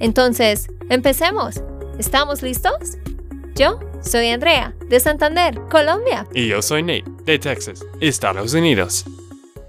Entonces, empecemos. ¿Estamos listos? Yo soy Andrea, de Santander, Colombia. Y yo soy Nate, de Texas, Estados Unidos.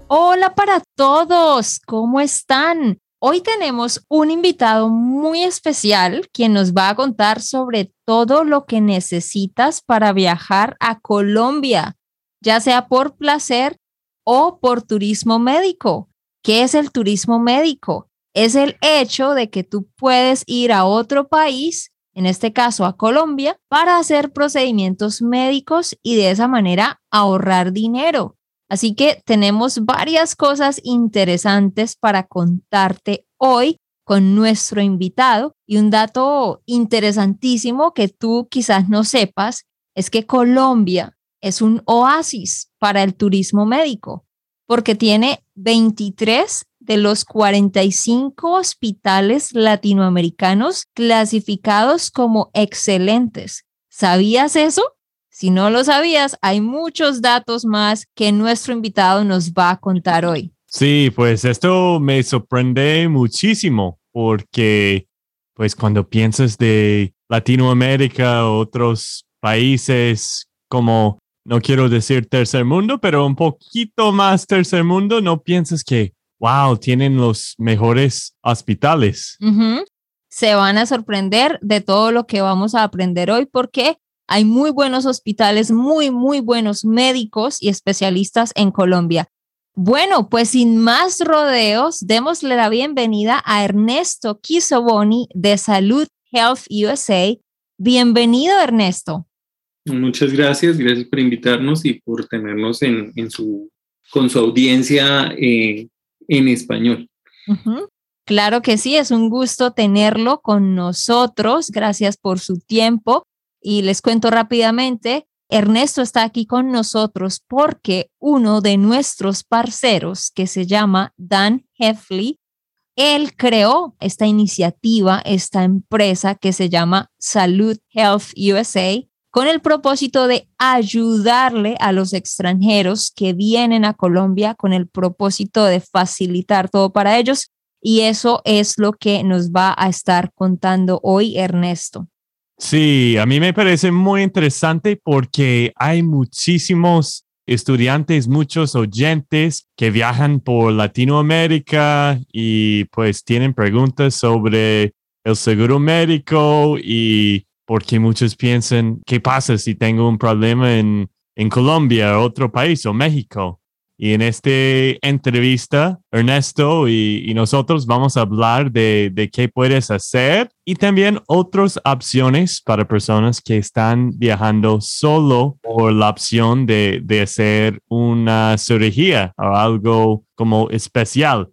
Hola para todos, ¿cómo están? Hoy tenemos un invitado muy especial quien nos va a contar sobre todo lo que necesitas para viajar a Colombia, ya sea por placer o por turismo médico. ¿Qué es el turismo médico? Es el hecho de que tú puedes ir a otro país, en este caso a Colombia, para hacer procedimientos médicos y de esa manera ahorrar dinero. Así que tenemos varias cosas interesantes para contarte hoy con nuestro invitado y un dato interesantísimo que tú quizás no sepas es que Colombia es un oasis para el turismo médico porque tiene 23 de los 45 hospitales latinoamericanos clasificados como excelentes. ¿Sabías eso? Si no lo sabías, hay muchos datos más que nuestro invitado nos va a contar hoy. Sí, pues esto me sorprende muchísimo porque pues cuando piensas de Latinoamérica, otros países como, no quiero decir tercer mundo, pero un poquito más tercer mundo, no piensas que, wow, tienen los mejores hospitales. Se van a sorprender de todo lo que vamos a aprender hoy porque hay muy buenos hospitales, muy, muy buenos médicos y especialistas en Colombia. Bueno, pues sin más rodeos, démosle la bienvenida a Ernesto Kisoboni de Salud Health USA. Bienvenido, Ernesto. Muchas gracias, gracias por invitarnos y por tenernos en, su, con su audiencia eh, en español. Claro que sí, es un gusto tenerlo con nosotros. Gracias por su tiempo. Y les cuento rápidamente, Ernesto está aquí con nosotros porque uno de nuestros parceros, que se llama Dan Heffley, él creó esta iniciativa, esta empresa que se llama Salud Health USA, con el propósito de ayudarle a los extranjeros que vienen a Colombia con el propósito de facilitar todo para ellos. Y eso es lo que nos va a estar contando hoy Ernesto. Sí, a mí me parece muy interesante porque hay muchísimos estudiantes, muchos oyentes que viajan por Latinoamérica y pues tienen preguntas sobre el seguro médico y porque muchos piensan, ¿qué pasa si tengo un problema en, en Colombia, otro país o México? Y en esta entrevista, Ernesto y, nosotros vamos a hablar de, qué puedes hacer y también otras opciones para personas que están viajando solo por la opción de, hacer una cirugía o algo como especial.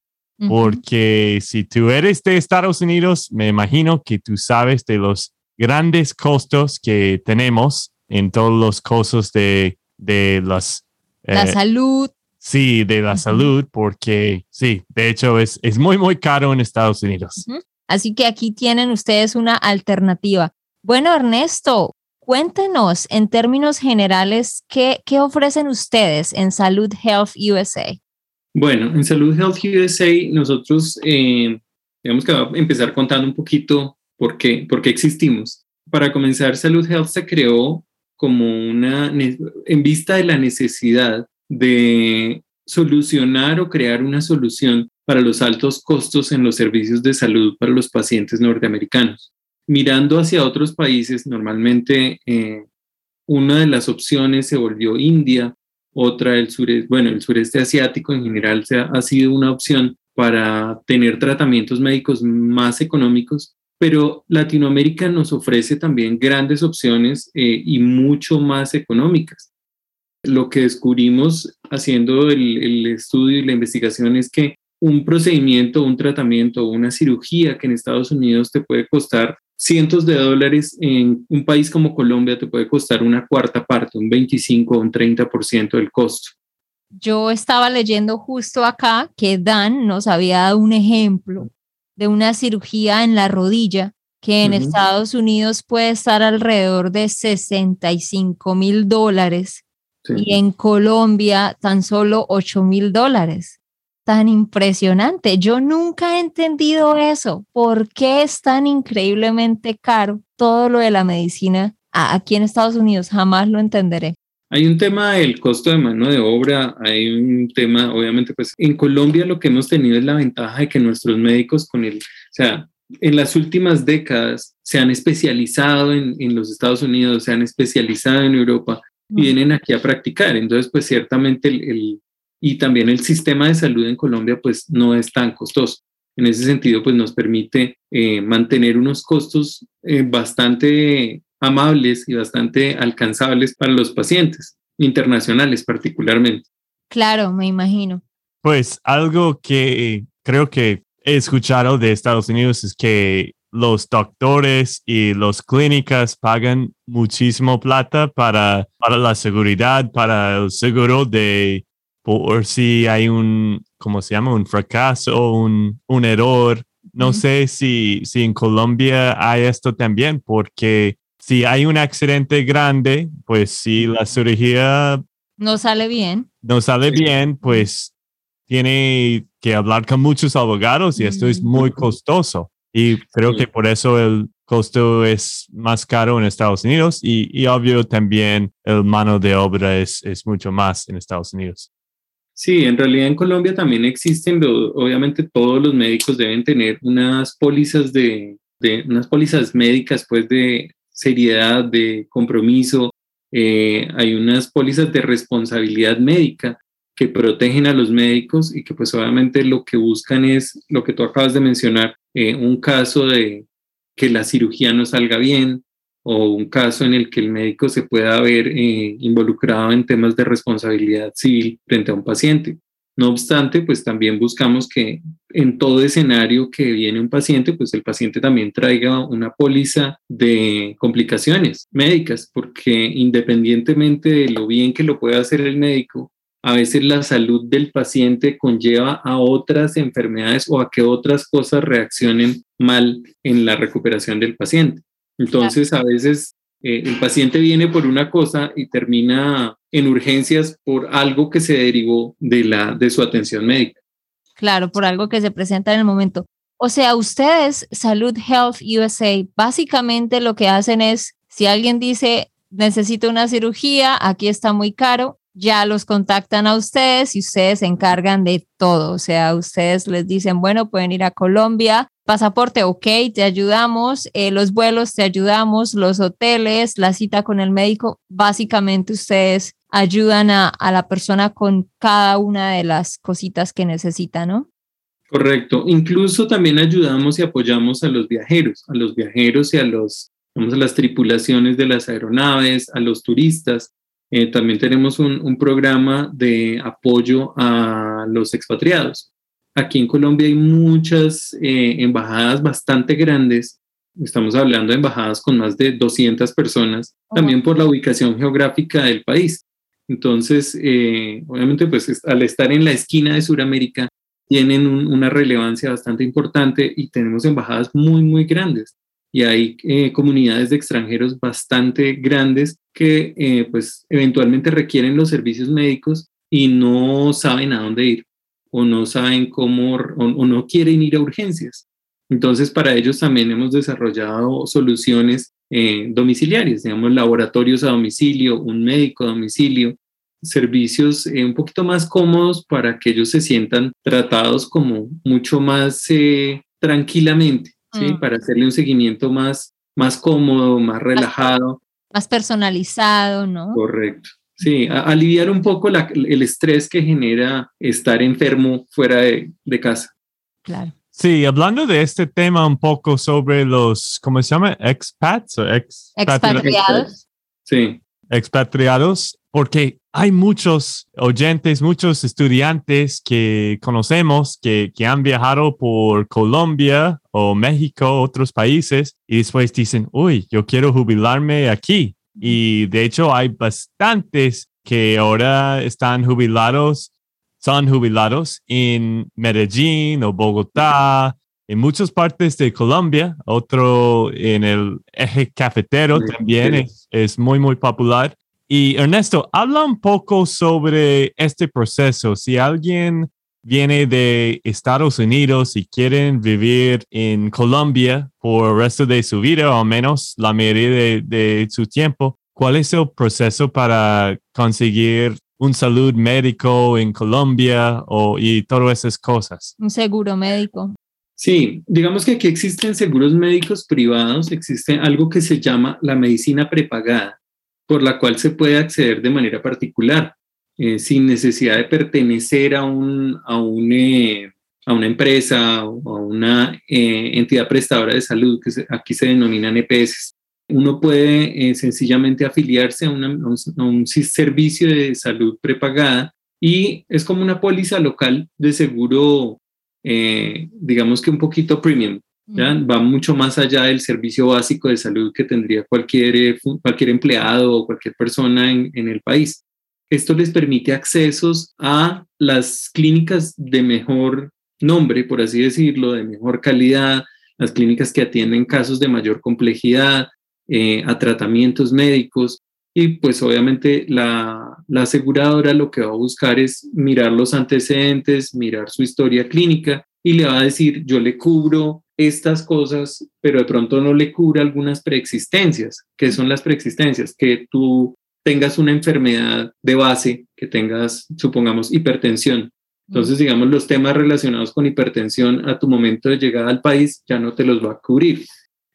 Porque si tú eres de Estados Unidos, me imagino que tú sabes de los grandes costos que tenemos en todos los costos de, de las... La eh, salud, Sí, de la salud, porque sí, de hecho es, es muy, muy caro en Estados Unidos. Así que aquí tienen ustedes una alternativa. Bueno, Ernesto, cuéntenos en términos generales qué, qué ofrecen ustedes en Salud Health USA. Bueno, en Salud Health USA nosotros, eh, digamos que a empezar contando un poquito por qué, por qué existimos. Para comenzar, Salud Health se creó como una, en vista de la necesidad de solucionar o crear una solución para los altos costos en los servicios de salud para los pacientes norteamericanos. Mirando hacia otros países, normalmente eh, una de las opciones se volvió India, otra el sureste, bueno, el sureste asiático en general se ha, sido una opción para tener tratamientos médicos más económicos, pero Latinoamérica nos ofrece también grandes opciones eh, y mucho más económicas lo que descubrimos haciendo el, estudio y la investigación es que un procedimiento, un tratamiento, una cirugía que en Estados Unidos te puede costar cientos de dólares, en un país como Colombia te puede costar una cuarta parte, un 25 o un 30% del costo. Yo estaba leyendo justo acá que Dan nos había dado un ejemplo de una cirugía en la rodilla que en Estados Unidos puede estar alrededor de 65 mil dólares y en Colombia tan solo 8 mil dólares. Tan impresionante. Yo nunca he entendido eso. ¿Por qué es tan increíblemente caro todo lo de la medicina aquí en Estados Unidos? Jamás lo entenderé. Hay un tema del costo de mano de obra, hay un tema, obviamente, pues en Colombia lo que hemos tenido es la ventaja de que nuestros médicos con el, o sea, en las últimas décadas se han especializado en, en los Estados Unidos, se han especializado en Europa y vienen aquí a practicar. Entonces, pues ciertamente el, y también el sistema de salud en Colombia pues no es tan costoso. En ese sentido, pues nos permite eh, mantener unos costos eh, bastante amables y bastante alcanzables para los pacientes internacionales particularmente. Claro, me imagino. Pues algo que creo que he escuchado de Estados Unidos es que los doctores y las clínicas pagan muchísimo plata para, para la seguridad, para el seguro de por si hay un, ¿cómo se llama? Un fracaso, un, un error. No sé si, si en Colombia hay esto también, porque si hay un accidente grande, pues si la cirugía no sale bien, no sale bien, pues tiene que hablar con muchos abogados y esto es muy costoso. Y creo que por eso el costo es más caro en Estados Unidos y, y obvio también el mano de obra es, es mucho más en Estados Unidos. Sí, en realidad en Colombia también existen, obviamente todos los médicos deben tener unas pólizas de, de unas pólizas médicas pues de seriedad, de compromiso, eh, hay unas pólizas de responsabilidad médica que protegen a los médicos y que pues obviamente lo que buscan es lo que tú acabas de mencionar, eh, un caso de que la cirugía no salga bien o un caso en el que el médico se pueda ver eh, involucrado en temas de responsabilidad civil frente a un paciente. No obstante, pues también buscamos que en todo escenario que viene un paciente, pues el paciente también traiga una póliza de complicaciones médicas, porque independientemente de lo bien que lo pueda hacer el médico, a veces la salud del paciente conlleva a otras enfermedades o a que otras cosas reaccionen mal en la recuperación del paciente. Entonces, a veces eh, el paciente viene por una cosa y termina en urgencias por algo que se derivó de, la, de su atención médica. Claro, por algo que se presenta en el momento. O sea, ustedes, Salud Health USA, básicamente lo que hacen es, si alguien dice, necesito una cirugía, aquí está muy caro, ya los contactan a ustedes y ustedes se encargan de todo. O sea, ustedes les dicen, bueno, pueden ir a Colombia, pasaporte, ok, te ayudamos, eh, los vuelos te ayudamos, los hoteles, la cita con el médico, básicamente ustedes ayudan a, a la persona con cada una de las cositas que necesita, ¿no? Correcto. Incluso también ayudamos y apoyamos a los viajeros, a los viajeros y a los, vamos a las tripulaciones de las aeronaves, a los turistas. Eh, también tenemos un, un, programa de apoyo a los expatriados. Aquí en Colombia hay muchas eh, embajadas bastante grandes. Estamos hablando de embajadas con más de 200 personas, también por la ubicación geográfica del país. Entonces, eh, obviamente, pues al estar en la esquina de Sudamérica, tienen una relevancia bastante importante y tenemos embajadas muy, muy grandes. Y hay eh, comunidades de extranjeros bastante grandes que, pues, eventualmente requieren los servicios médicos y no saben a dónde ir o no saben cómo o, no quieren ir a urgencias. Entonces, para ellos también hemos desarrollado soluciones eh, domiciliarias, digamos, laboratorios a domicilio, un médico a domicilio, servicios eh, un poquito más cómodos para que ellos se sientan tratados como mucho más eh, tranquilamente, ¿sí? Mm. Para hacerle un seguimiento más, más cómodo, más relajado. Más personalizado, ¿no? Correcto. Sí, aliviar un poco el estrés que genera estar enfermo fuera de, casa. Claro. Sí, hablando de este tema un poco sobre los, ¿cómo se llama? Expats o expatriados. Sí. Expatriados. porque hay muchos oyentes, muchos estudiantes que conocemos que, que, han viajado por Colombia o México, otros países, y después dicen, uy, yo quiero jubilarme aquí. Y de hecho hay bastantes que ahora están jubilados, son jubilados en Medellín o Bogotá, en muchas partes de Colombia, otro en el eje cafetero también es, es muy, muy popular. Y Ernesto, habla un poco sobre este proceso. Si alguien viene de Estados Unidos y quieren vivir en Colombia por el resto de su vida, o al menos la mayoría de, su tiempo, ¿cuál es el proceso para conseguir un salud médico en Colombia o, y todas esas cosas? Un seguro médico. Sí, digamos que aquí existen seguros médicos privados, existe algo que se llama la medicina prepagada por la cual se puede acceder de manera particular, eh, sin necesidad de pertenecer a, un, a, un, eh, a una empresa o a una eh, entidad prestadora de salud, que aquí se denominan EPS. Uno puede sencillamente afiliarse a, a un servicio de salud prepagada y es como una póliza local de seguro, digamos que un poquito premium, Va mucho más allá del servicio básico de salud que tendría cualquier, eh, cualquier empleado o cualquier persona en, en el país. Esto les permite accesos a las clínicas de mejor nombre, por así decirlo, de mejor calidad, las clínicas que atienden casos de mayor complejidad, eh, a tratamientos médicos. Y pues obviamente la, aseguradora lo que va a buscar es mirar los antecedentes, mirar su historia clínica y le va a decir, yo le cubro estas cosas, pero de pronto no le cubre algunas preexistencias. ¿Qué son las preexistencias? Que tú tengas una enfermedad de base, que tengas, supongamos, hipertensión. Entonces, digamos, los temas relacionados con hipertensión a tu momento de llegada al país ya no te los va a cubrir.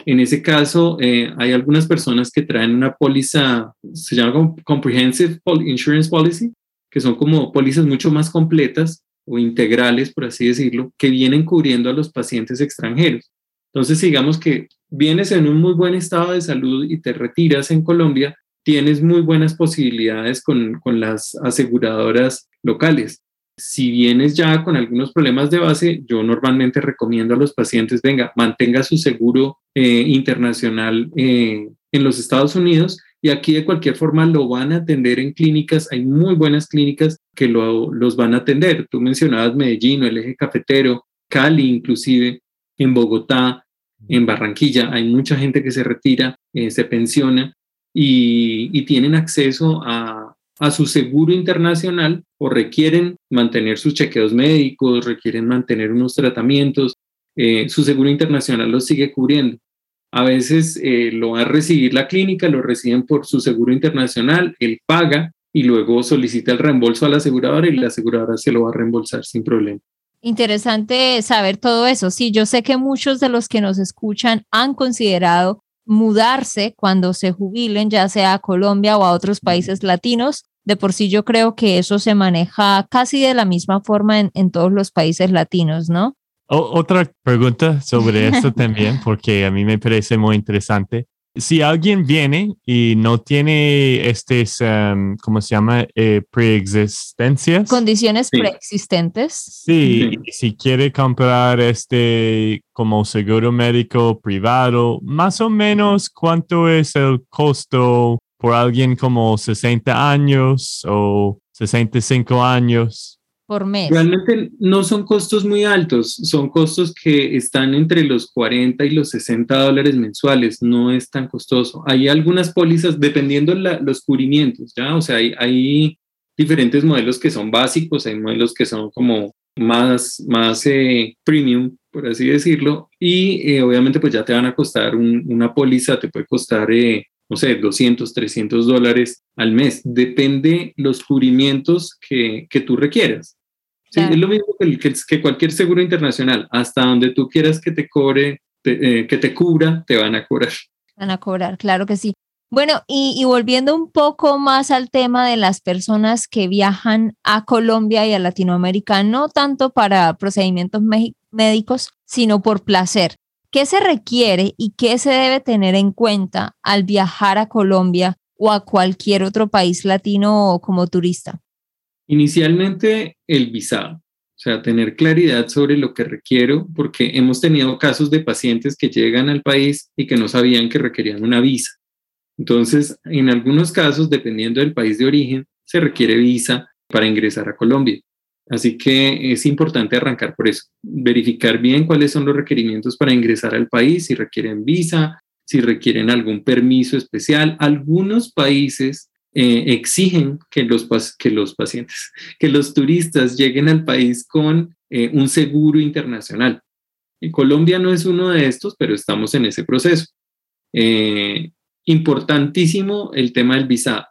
En ese caso, eh, hay algunas personas que traen una póliza, se llama Comprehensive Insurance Policy, que son como pólizas mucho más completas o integrales, por así decirlo, que vienen cubriendo a los pacientes extranjeros. Entonces, digamos que vienes en un muy buen estado de salud y te retiras en Colombia, tienes muy buenas posibilidades con, con las aseguradoras locales. Si vienes ya con algunos problemas de base, yo normalmente recomiendo a los pacientes, venga, mantenga su seguro eh, internacional eh, en los Estados Unidos y aquí de cualquier forma lo van a atender en clínicas, hay muy buenas clínicas que lo, los van a atender. Tú mencionabas Medellín, el eje cafetero, Cali inclusive, en Bogotá, en Barranquilla, hay mucha gente que se retira, eh, se pensiona y, y tienen acceso a, a su seguro internacional o requieren mantener sus chequeos médicos, requieren mantener unos tratamientos, eh, su seguro internacional los sigue cubriendo. A veces eh, lo va a recibir la clínica, lo reciben por su seguro internacional, él paga y luego solicita el reembolso a la aseguradora y la aseguradora se lo va a reembolsar sin problema. Interesante saber todo eso. Sí, yo sé que muchos de los que nos escuchan han considerado mudarse cuando se jubilen, ya sea a Colombia o a otros países latinos. De por sí yo creo que eso se maneja casi de la misma forma en, en todos los países latinos, ¿no? otra pregunta sobre esto también, porque a mí me parece muy interesante. Si alguien viene y no tiene estos, um, ¿cómo se llama? Eh, preexistencias. Condiciones preexistentes. Sí, si quiere comprar este como seguro médico privado, más o menos cuánto es el costo por alguien como 60 años o 65 años por mes. Realmente no son costos muy altos, son costos que están entre los 40 y los 60 dólares mensuales, no es tan costoso. Hay algunas pólizas, dependiendo la, los cubrimientos, ¿ya? O sea, hay, diferentes modelos que son básicos, hay modelos que son como más, más eh, premium, por así decirlo, y eh, obviamente pues ya te van a costar una póliza, te puede costar... Eh, no sé, 200, 300 dólares al mes. Depende los cubrimientos que, que tú requieras. Sí, es lo mismo que, que, cualquier seguro internacional. Hasta donde tú quieras que te cobre, eh, que te cubra, te van a cobrar. Van a cobrar, claro que sí. Bueno, y, y, volviendo un poco más al tema de las personas que viajan a Colombia y a Latinoamérica, no tanto para procedimientos médicos, sino por placer. ¿Qué se requiere y qué se debe tener en cuenta al viajar a Colombia o a cualquier otro país latino como turista? Inicialmente el visado, o sea, tener claridad sobre lo que requiero, porque hemos tenido casos de pacientes que llegan al país y que no sabían que requerían una visa. Entonces, en algunos casos, dependiendo del país de origen, se requiere visa para ingresar a Colombia. Así que es importante arrancar por eso, verificar bien cuáles son los requerimientos para ingresar al país, si requieren visa, si requieren algún permiso especial. Algunos países eh, exigen que los, que los pacientes, que los turistas lleguen al país con eh, un seguro internacional. Colombia no es uno de estos, pero estamos en ese proceso. Eh, importantísimo el tema del visado.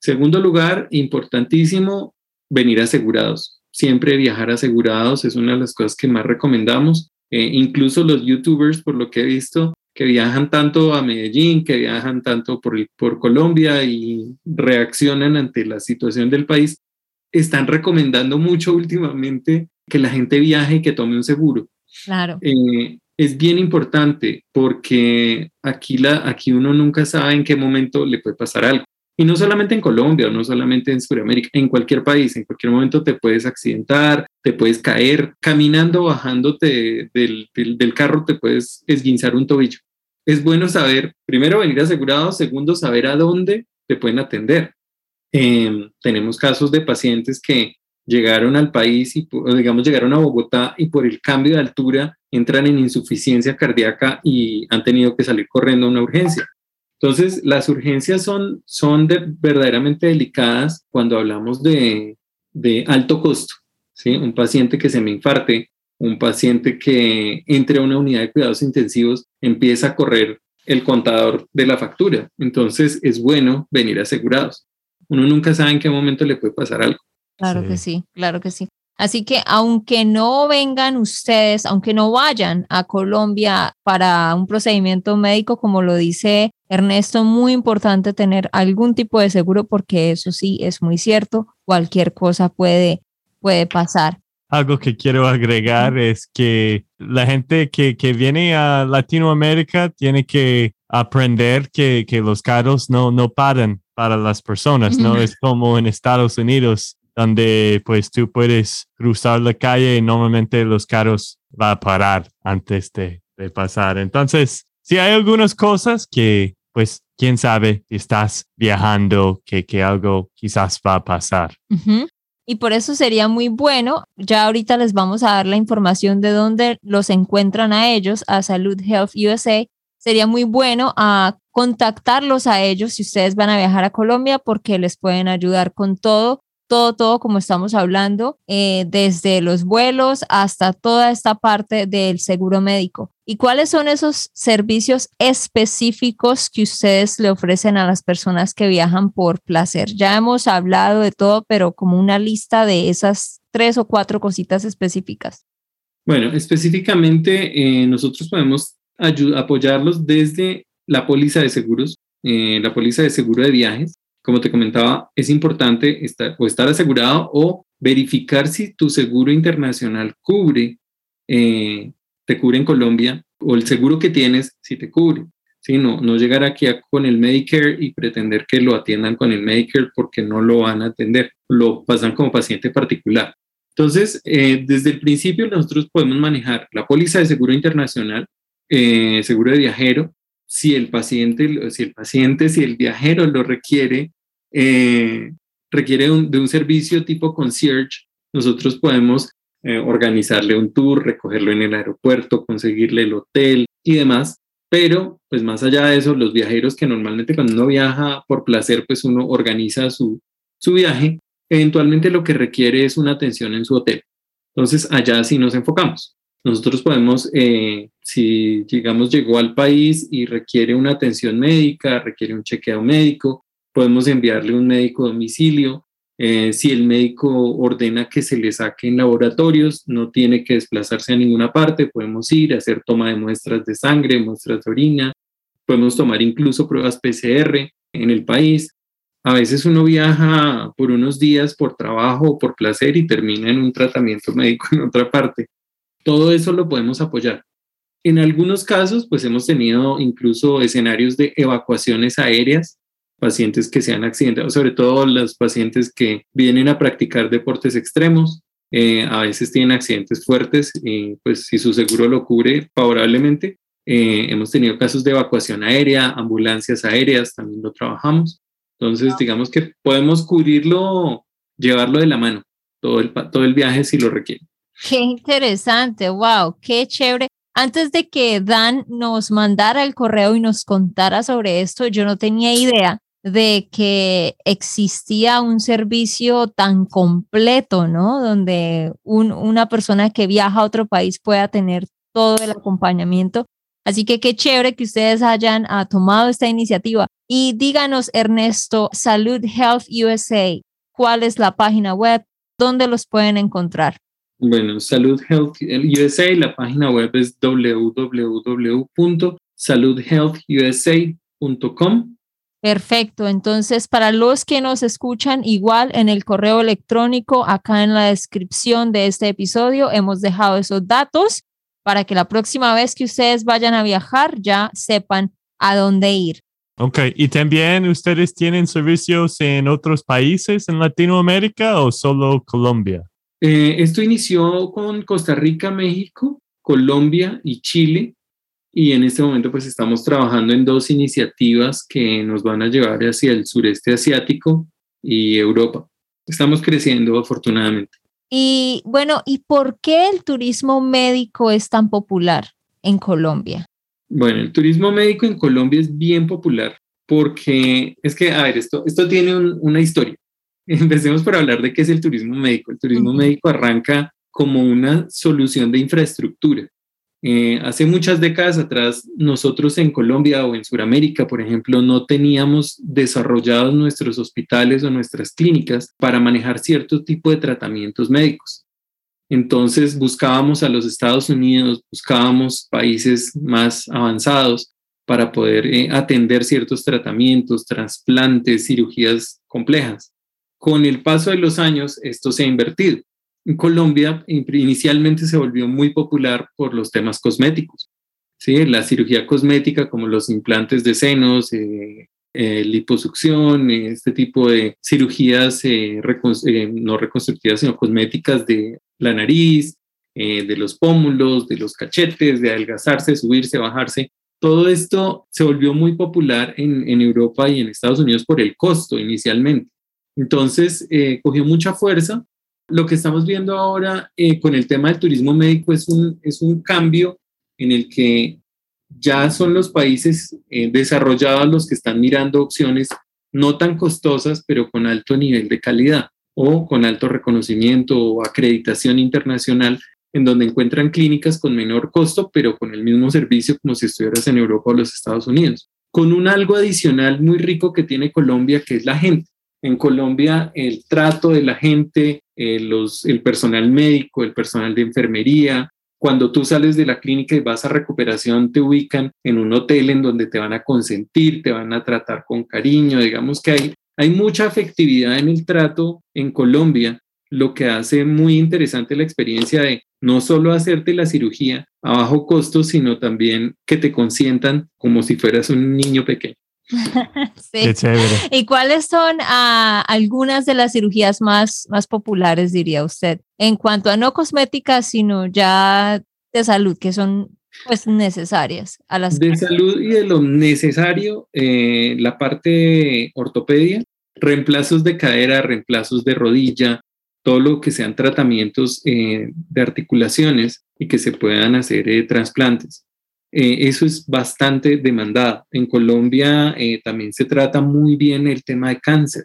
Segundo lugar, importantísimo venir asegurados. Siempre viajar asegurados es una de las cosas que más recomendamos. incluso los youtubers, por lo que he visto, que viajan tanto a Medellín, que viajan tanto por, por Colombia y reaccionan ante la situación del país, están recomendando mucho últimamente que la gente viaje y que tome un seguro. Claro. Eh, es bien importante porque aquí, la, aquí uno nunca sabe en qué momento le puede pasar algo. Y no solamente en Colombia, o no solamente en Sudamérica, en cualquier país, en cualquier momento te puedes accidentar, te puedes caer, caminando, bajándote del, del, del carro, te puedes esguinzar un tobillo es bueno saber, primero, venir asegurado, segundo, saber a dónde te pueden atender. Em, tenemos casos de pacientes que llegaron al país y, digamos, llegaron a Bogotá y por el cambio de altura entran en insuficiencia cardíaca y han tenido que salir corriendo a una urgencia. Entonces, las urgencias son, son verdaderamente delicadas cuando hablamos de, de alto costo. ¿sí? Un paciente que se me infarte un paciente que entre a una unidad de cuidados intensivos empieza a correr el contador de la factura. Entonces es bueno venir asegurados. Uno nunca sabe en qué momento le puede pasar algo. Claro que sí, claro que sí. Así que aunque no vengan ustedes, aunque no vayan a Colombia para un procedimiento médico, como lo dice Ernesto, muy importante tener algún tipo de seguro porque eso sí es muy cierto, cualquier cosa puede, puede pasar algo que quiero agregar es que la gente que, que viene a Latinoamérica tiene que aprender que, que los carros no, no paran para las personas, ¿no? Es como en Estados Unidos, donde pues tú puedes cruzar la calle y normalmente los carros van a parar antes de, de pasar. Entonces, si hay algunas cosas que pues quién sabe si estás viajando, que, que algo quizás va a pasar y por eso sería muy bueno, ya ahorita les vamos a dar la información de dónde los encuentran a ellos, a Salud Health USA, sería muy bueno a contactarlos a ellos si ustedes van a viajar a Colombia porque les pueden ayudar con todo todo, todo como estamos hablando, eh, desde los vuelos hasta toda esta parte del seguro médico. ¿Y cuáles son esos servicios específicos que ustedes le ofrecen a las personas que viajan por placer? Ya hemos hablado de todo, pero como una lista de esas tres o cuatro cositas específicas. Bueno, específicamente eh, nosotros podemos apoyarlos desde la póliza de seguros, eh, la póliza de seguro de viajes, como te comentaba, es importante estar, o estar asegurado o verificar si tu seguro internacional cubre, eh, te cubre en Colombia o el seguro que tienes si te cubre. ¿sí? No, no llegar aquí con el Medicare y pretender que lo atiendan con el Medicare porque no lo van a atender, lo pasan como paciente particular. Entonces, eh, desde el principio nosotros podemos manejar la póliza de seguro internacional, eh, seguro de viajero, si el paciente, si el paciente, si el viajero lo requiere, eh, requiere de un servicio tipo concierge, nosotros podemos eh, organizarle un tour, recogerlo en el aeropuerto, conseguirle el hotel y demás. Pero, pues más allá de eso, los viajeros que normalmente cuando uno viaja por placer, pues uno organiza su, su viaje, eventualmente lo que requiere es una atención en su hotel. Entonces, allá sí nos enfocamos. Nosotros podemos, eh, si llegamos, llegó al país y requiere una atención médica, requiere un chequeo médico, podemos enviarle un médico a domicilio. Eh, si el médico ordena que se le saquen laboratorios, no tiene que desplazarse a ninguna parte, podemos ir a hacer toma de muestras de sangre, muestras de orina, podemos tomar incluso pruebas PCR en el país. A veces uno viaja por unos días por trabajo o por placer y termina en un tratamiento médico en otra parte. Todo eso lo podemos apoyar. En algunos casos, pues hemos tenido incluso escenarios de evacuaciones aéreas pacientes que se han accidentado, sobre todo los pacientes que vienen a practicar deportes extremos, eh, a veces tienen accidentes fuertes y pues si su seguro lo cubre favorablemente, eh, hemos tenido casos de evacuación aérea, ambulancias aéreas, también lo trabajamos. Entonces, digamos que podemos cubrirlo, llevarlo de la mano, todo el, todo el viaje si lo requiere. Qué interesante, wow, qué chévere. Antes de que Dan nos mandara el correo y nos contara sobre esto, yo no tenía idea de que existía un servicio tan completo, ¿no? Donde una persona que viaja a otro país pueda tener todo el acompañamiento. Así que qué chévere que ustedes hayan ah, tomado esta iniciativa. Y díganos, Ernesto, Salud Health USA, ¿cuál es la página web? ¿Dónde los pueden encontrar? Bueno, Salud Health USA, la página web es www.saludhealthusa.com Perfecto. Entonces, para los que nos escuchan, igual en el correo electrónico, acá en la descripción de este episodio, hemos dejado esos datos para que la próxima vez que ustedes vayan a viajar ya sepan a dónde ir. Ok, ¿y también ustedes tienen servicios en otros países en Latinoamérica o solo Colombia? Eh, esto inició con Costa Rica, México, Colombia y Chile y en este momento pues estamos trabajando en dos iniciativas que nos van a llevar hacia el sureste asiático y Europa. Estamos creciendo afortunadamente. Y bueno, ¿y por qué el turismo médico es tan popular en Colombia? Bueno, el turismo médico en Colombia es bien popular porque es que, a ver, esto, esto tiene una historia. Empecemos por hablar de qué es el turismo médico. El turismo médico arranca como una solución de infraestructura. Eh, hace muchas décadas atrás, nosotros en Colombia o en Sudamérica, por ejemplo, no teníamos desarrollados nuestros hospitales o nuestras clínicas para manejar cierto tipo de tratamientos médicos. Entonces buscábamos a los Estados Unidos, buscábamos países más avanzados para poder eh, atender ciertos tratamientos, trasplantes, cirugías complejas. Con el paso de los años, esto se ha invertido en Colombia inicialmente se volvió muy popular por los temas cosméticos. ¿sí? La cirugía cosmética como los implantes de senos, eh, eh, liposucción, este tipo de cirugías eh, no reconstructivas, sino cosméticas de la nariz, de los pómulos, de los cachetes, de adelgazarse, subirse, bajarse. Todo esto se volvió muy popular en, en Europa y en Estados Unidos por el costo inicialmente. Entonces, cogió mucha fuerza lo que estamos viendo ahora eh, con el tema del turismo médico es un, es un cambio en el que ya son los países eh, desarrollados los que están mirando opciones no tan costosas, pero con alto nivel de calidad o con alto reconocimiento o acreditación internacional, en donde encuentran clínicas con menor costo, pero con el mismo servicio como si estuvieras en Europa o los Estados Unidos. Con un algo adicional muy rico que tiene Colombia, que es la gente. En Colombia, el trato de la gente, eh, los, el personal médico, el personal de enfermería. Cuando tú sales de la clínica y vas a recuperación, te ubican en un hotel en donde te van a consentir, te van a tratar con cariño. Digamos que hay, hay mucha afectividad en el trato en Colombia, lo que hace muy interesante la experiencia de no solo hacerte la cirugía a bajo costo, sino también que te consientan como si fueras un niño pequeño. sí. ¿Y cuáles son ah, algunas de las cirugías más, más populares, diría usted, en cuanto a no cosméticas, sino ya de salud, que son pues necesarias a las de salud y de lo necesario eh, la parte ortopedia reemplazos de cadera reemplazos de rodilla todo lo que sean tratamientos eh, de articulaciones y que se puedan hacer eh, trasplantes eh, eso es bastante demandado. En Colombia eh, también se trata muy bien el tema de cáncer.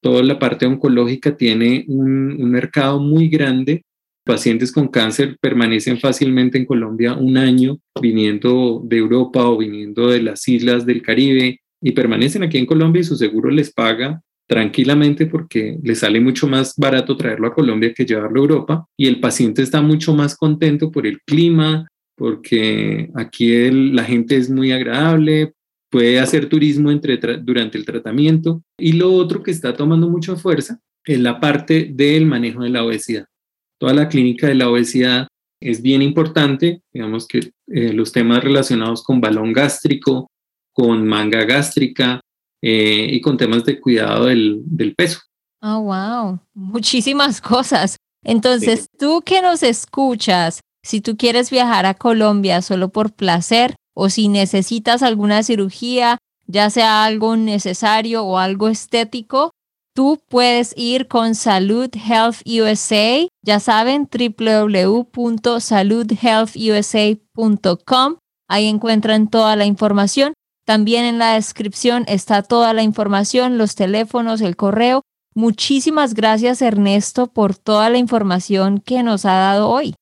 Toda la parte oncológica tiene un, un mercado muy grande. Pacientes con cáncer permanecen fácilmente en Colombia un año viniendo de Europa o viniendo de las islas del Caribe y permanecen aquí en Colombia y su seguro les paga tranquilamente porque les sale mucho más barato traerlo a Colombia que llevarlo a Europa y el paciente está mucho más contento por el clima, porque aquí la gente es muy agradable, puede hacer turismo entre, durante el tratamiento. Y lo otro que está tomando mucha fuerza es la parte del manejo de la obesidad. Toda la clínica de la obesidad es bien importante, digamos que eh, los temas relacionados con balón gástrico, con manga gástrica, eh, y con temas de cuidado del, del peso. Oh, wow. Muchísimas cosas. Entonces, tú que nos escuchas, si tú quieres viajar a Colombia solo por placer o si necesitas alguna cirugía, ya sea algo necesario o algo estético, tú puedes ir con Salud Health USA. Ya saben, www.saludhealthusa.com. Ahí encuentran toda la información. También en la descripción está toda la información, los teléfonos, el correo. Muchísimas gracias Ernesto por toda la información que nos ha dado hoy.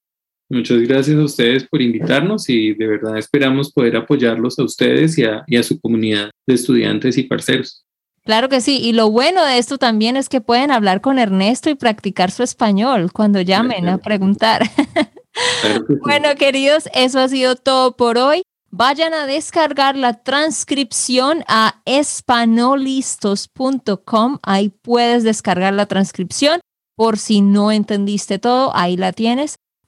Muchas gracias a ustedes por invitarnos y de verdad esperamos poder apoyarlos a ustedes y a, y a su comunidad de estudiantes y parceros. Claro que sí, y lo bueno de esto también es que pueden hablar con Ernesto y practicar su español cuando llamen a preguntar. bueno, queridos, eso ha sido todo por hoy. Vayan a descargar la transcripción a espanolistos.com. Ahí puedes descargar la transcripción por si no entendiste todo. Ahí la tienes.